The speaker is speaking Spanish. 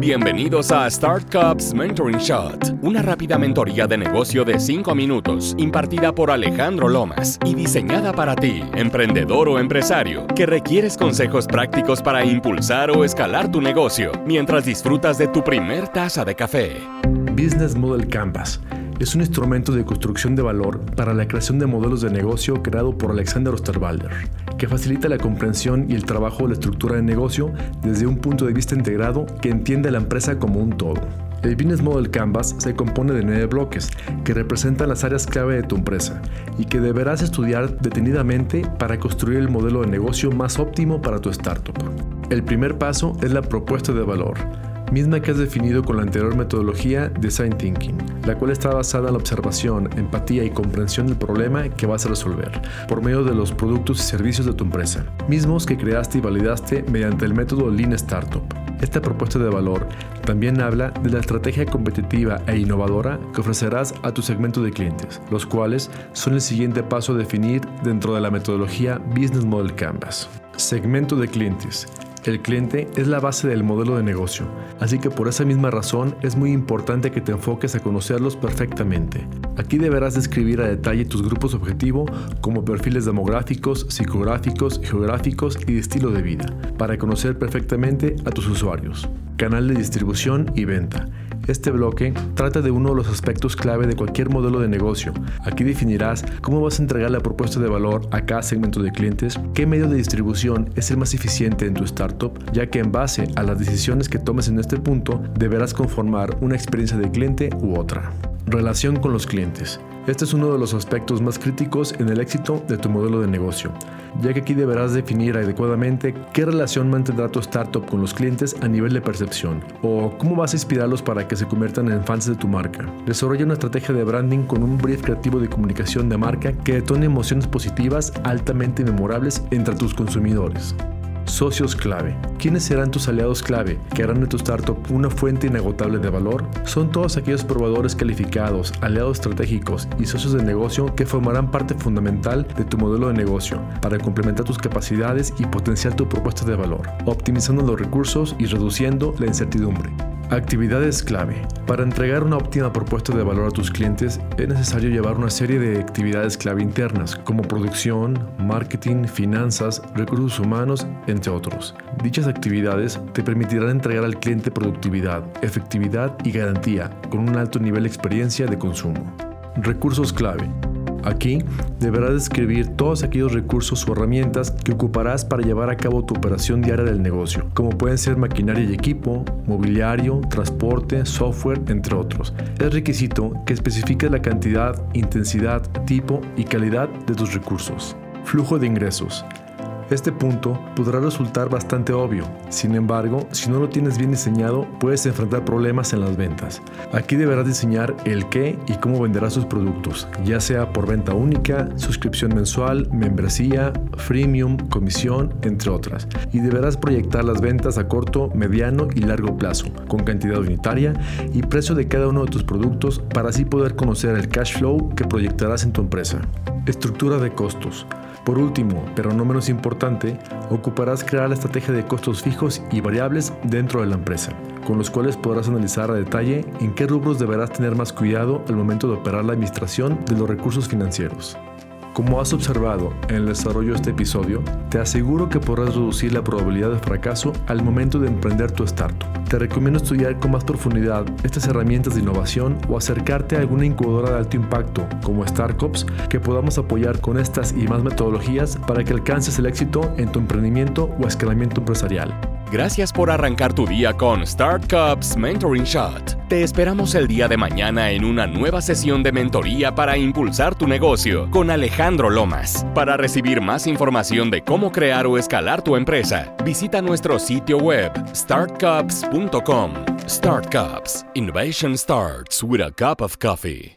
Bienvenidos a Startups Mentoring Shot, una rápida mentoría de negocio de 5 minutos impartida por Alejandro Lomas y diseñada para ti, emprendedor o empresario, que requieres consejos prácticos para impulsar o escalar tu negocio mientras disfrutas de tu primer taza de café. Business Model Canvas es un instrumento de construcción de valor para la creación de modelos de negocio creado por Alexander Osterwalder, que facilita la comprensión y el trabajo de la estructura de negocio desde un punto de vista integrado que entiende a la empresa como un todo. El Business Model Canvas se compone de nueve bloques que representan las áreas clave de tu empresa y que deberás estudiar detenidamente para construir el modelo de negocio más óptimo para tu startup. El primer paso es la propuesta de valor misma que has definido con la anterior metodología Design Thinking, la cual está basada en la observación, empatía y comprensión del problema que vas a resolver por medio de los productos y servicios de tu empresa, mismos que creaste y validaste mediante el método Lean Startup. Esta propuesta de valor también habla de la estrategia competitiva e innovadora que ofrecerás a tu segmento de clientes, los cuales son el siguiente paso a definir dentro de la metodología Business Model Canvas. Segmento de clientes el cliente es la base del modelo de negocio, así que por esa misma razón es muy importante que te enfoques a conocerlos perfectamente. Aquí deberás describir a detalle tus grupos objetivo como perfiles demográficos, psicográficos, geográficos y de estilo de vida, para conocer perfectamente a tus usuarios. Canal de distribución y venta. Este bloque trata de uno de los aspectos clave de cualquier modelo de negocio. Aquí definirás cómo vas a entregar la propuesta de valor a cada segmento de clientes, qué medio de distribución es el más eficiente en tu startup, ya que en base a las decisiones que tomes en este punto deberás conformar una experiencia de cliente u otra. Relación con los clientes. Este es uno de los aspectos más críticos en el éxito de tu modelo de negocio, ya que aquí deberás definir adecuadamente qué relación mantendrá tu startup con los clientes a nivel de percepción, o cómo vas a inspirarlos para que se conviertan en fans de tu marca. Desarrolla una estrategia de branding con un brief creativo de comunicación de marca que detone emociones positivas altamente memorables entre tus consumidores. Socios clave. ¿Quiénes serán tus aliados clave que harán de tu startup una fuente inagotable de valor? Son todos aquellos probadores calificados, aliados estratégicos y socios de negocio que formarán parte fundamental de tu modelo de negocio para complementar tus capacidades y potenciar tu propuesta de valor, optimizando los recursos y reduciendo la incertidumbre. Actividades clave. Para entregar una óptima propuesta de valor a tus clientes es necesario llevar una serie de actividades clave internas como producción, marketing, finanzas, recursos humanos, entre otros. Dichas actividades te permitirán entregar al cliente productividad, efectividad y garantía con un alto nivel de experiencia de consumo. Recursos clave. Aquí deberás describir todos aquellos recursos o herramientas que ocuparás para llevar a cabo tu operación diaria del negocio, como pueden ser maquinaria y equipo, mobiliario, transporte, software, entre otros. Es requisito que especifiques la cantidad, intensidad, tipo y calidad de tus recursos. Flujo de ingresos. Este punto podrá resultar bastante obvio, sin embargo, si no lo tienes bien diseñado, puedes enfrentar problemas en las ventas. Aquí deberás diseñar el qué y cómo venderás sus productos, ya sea por venta única, suscripción mensual, membresía, freemium, comisión, entre otras. Y deberás proyectar las ventas a corto, mediano y largo plazo, con cantidad unitaria y precio de cada uno de tus productos para así poder conocer el cash flow que proyectarás en tu empresa. Estructura de costos. Por último, pero no menos importante, ocuparás crear la estrategia de costos fijos y variables dentro de la empresa, con los cuales podrás analizar a detalle en qué rubros deberás tener más cuidado al momento de operar la administración de los recursos financieros. Como has observado en el desarrollo de este episodio, te aseguro que podrás reducir la probabilidad de fracaso al momento de emprender tu startup. Te recomiendo estudiar con más profundidad estas herramientas de innovación o acercarte a alguna incubadora de alto impacto como Startups que podamos apoyar con estas y más metodologías para que alcances el éxito en tu emprendimiento o escalamiento empresarial. Gracias por arrancar tu día con Start Cups Mentoring Shot. Te esperamos el día de mañana en una nueva sesión de mentoría para impulsar tu negocio con Alejandro Lomas. Para recibir más información de cómo crear o escalar tu empresa, visita nuestro sitio web startcups.com. Start Cups. Innovation starts with a cup of coffee.